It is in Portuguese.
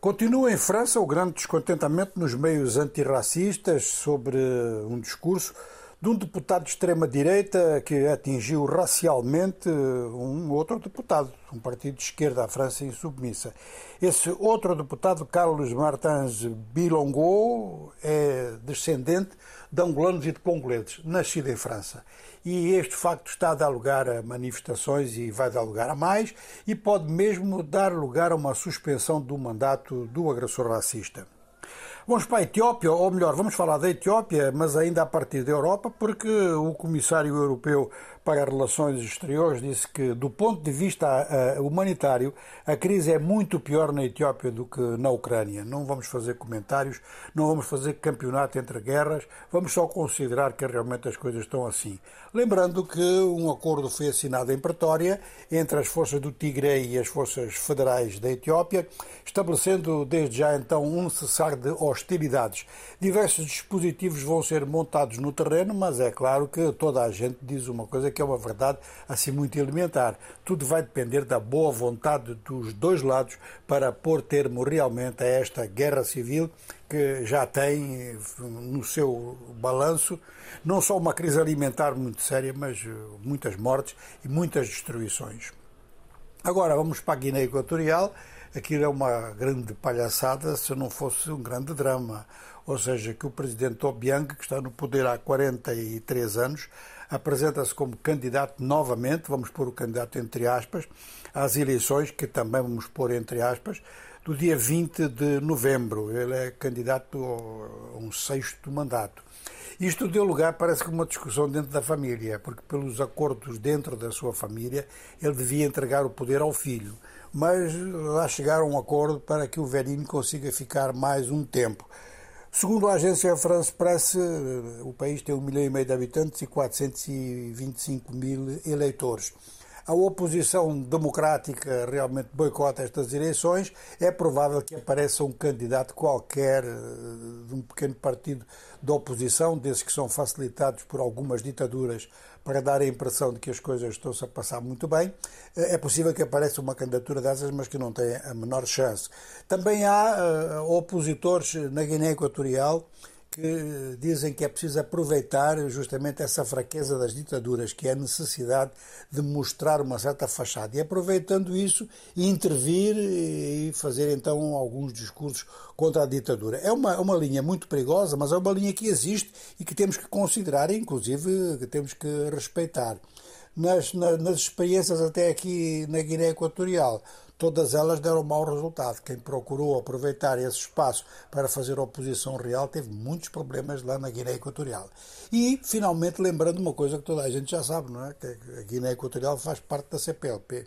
Continua em França o grande descontentamento nos meios antirracistas sobre um discurso de um deputado de extrema-direita que atingiu racialmente um outro deputado, um partido de esquerda, a França insubmissa. Esse outro deputado, Carlos Martins Bilongo, é descendente de angolanos e de congoleses, nascido em França. E este facto está a dar lugar a manifestações e vai dar lugar a mais, e pode mesmo dar lugar a uma suspensão do mandato do agressor racista. Vamos para a Etiópia, ou melhor, vamos falar da Etiópia, mas ainda a partir da Europa, porque o Comissário Europeu para Relações Exteriores disse que, do ponto de vista uh, humanitário, a crise é muito pior na Etiópia do que na Ucrânia. Não vamos fazer comentários, não vamos fazer campeonato entre guerras, vamos só considerar que realmente as coisas estão assim. Lembrando que um acordo foi assinado em Pretória entre as forças do Tigre e as forças federais da Etiópia, estabelecendo desde já então um cessar de hostilidades. Diversos dispositivos vão ser montados no terreno, mas é claro que toda a gente diz uma coisa que é uma verdade assim muito elementar. Tudo vai depender da boa vontade dos dois lados para pôr termo realmente a esta guerra civil que já tem no seu balanço não só uma crise alimentar muito séria, mas eh, muitas mortes e muitas destruições. Agora vamos para a Guiné Equatorial. Aquilo é uma grande palhaçada se não fosse um grande drama. Ou seja, que o presidente Obiang, que está no poder há 43 anos, apresenta-se como candidato novamente, vamos pôr o candidato entre aspas, às eleições, que também vamos pôr entre aspas, do dia 20 de novembro. Ele é candidato a um sexto mandato. Isto deu lugar, parece que, uma discussão dentro da família, porque, pelos acordos dentro da sua família, ele devia entregar o poder ao filho. Mas lá chegaram a um acordo para que o velhinho consiga ficar mais um tempo. Segundo a agência France Press, o país tem um milhão e meio de habitantes e 425 mil eleitores. A oposição democrática realmente boicota estas eleições. É provável que apareça um candidato qualquer eh, de um pequeno partido de oposição, desses que são facilitados por algumas ditaduras para dar a impressão de que as coisas estão-se a passar muito bem. Eh, é possível que apareça uma candidatura dessas, mas que não tem a menor chance. Também há uh, opositores na Guiné Equatorial que dizem que é preciso aproveitar justamente essa fraqueza das ditaduras, que é a necessidade de mostrar uma certa fachada. E aproveitando isso, intervir e fazer então alguns discursos contra a ditadura. É uma, uma linha muito perigosa, mas é uma linha que existe e que temos que considerar, inclusive que temos que respeitar. Nas, nas, nas experiências até aqui na Guiné Equatorial, todas elas deram mau resultado. Quem procurou aproveitar esse espaço para fazer oposição real teve muitos problemas lá na Guiné Equatorial. E, finalmente, lembrando uma coisa que toda a gente já sabe, não é? Que a Guiné Equatorial faz parte da CPLP.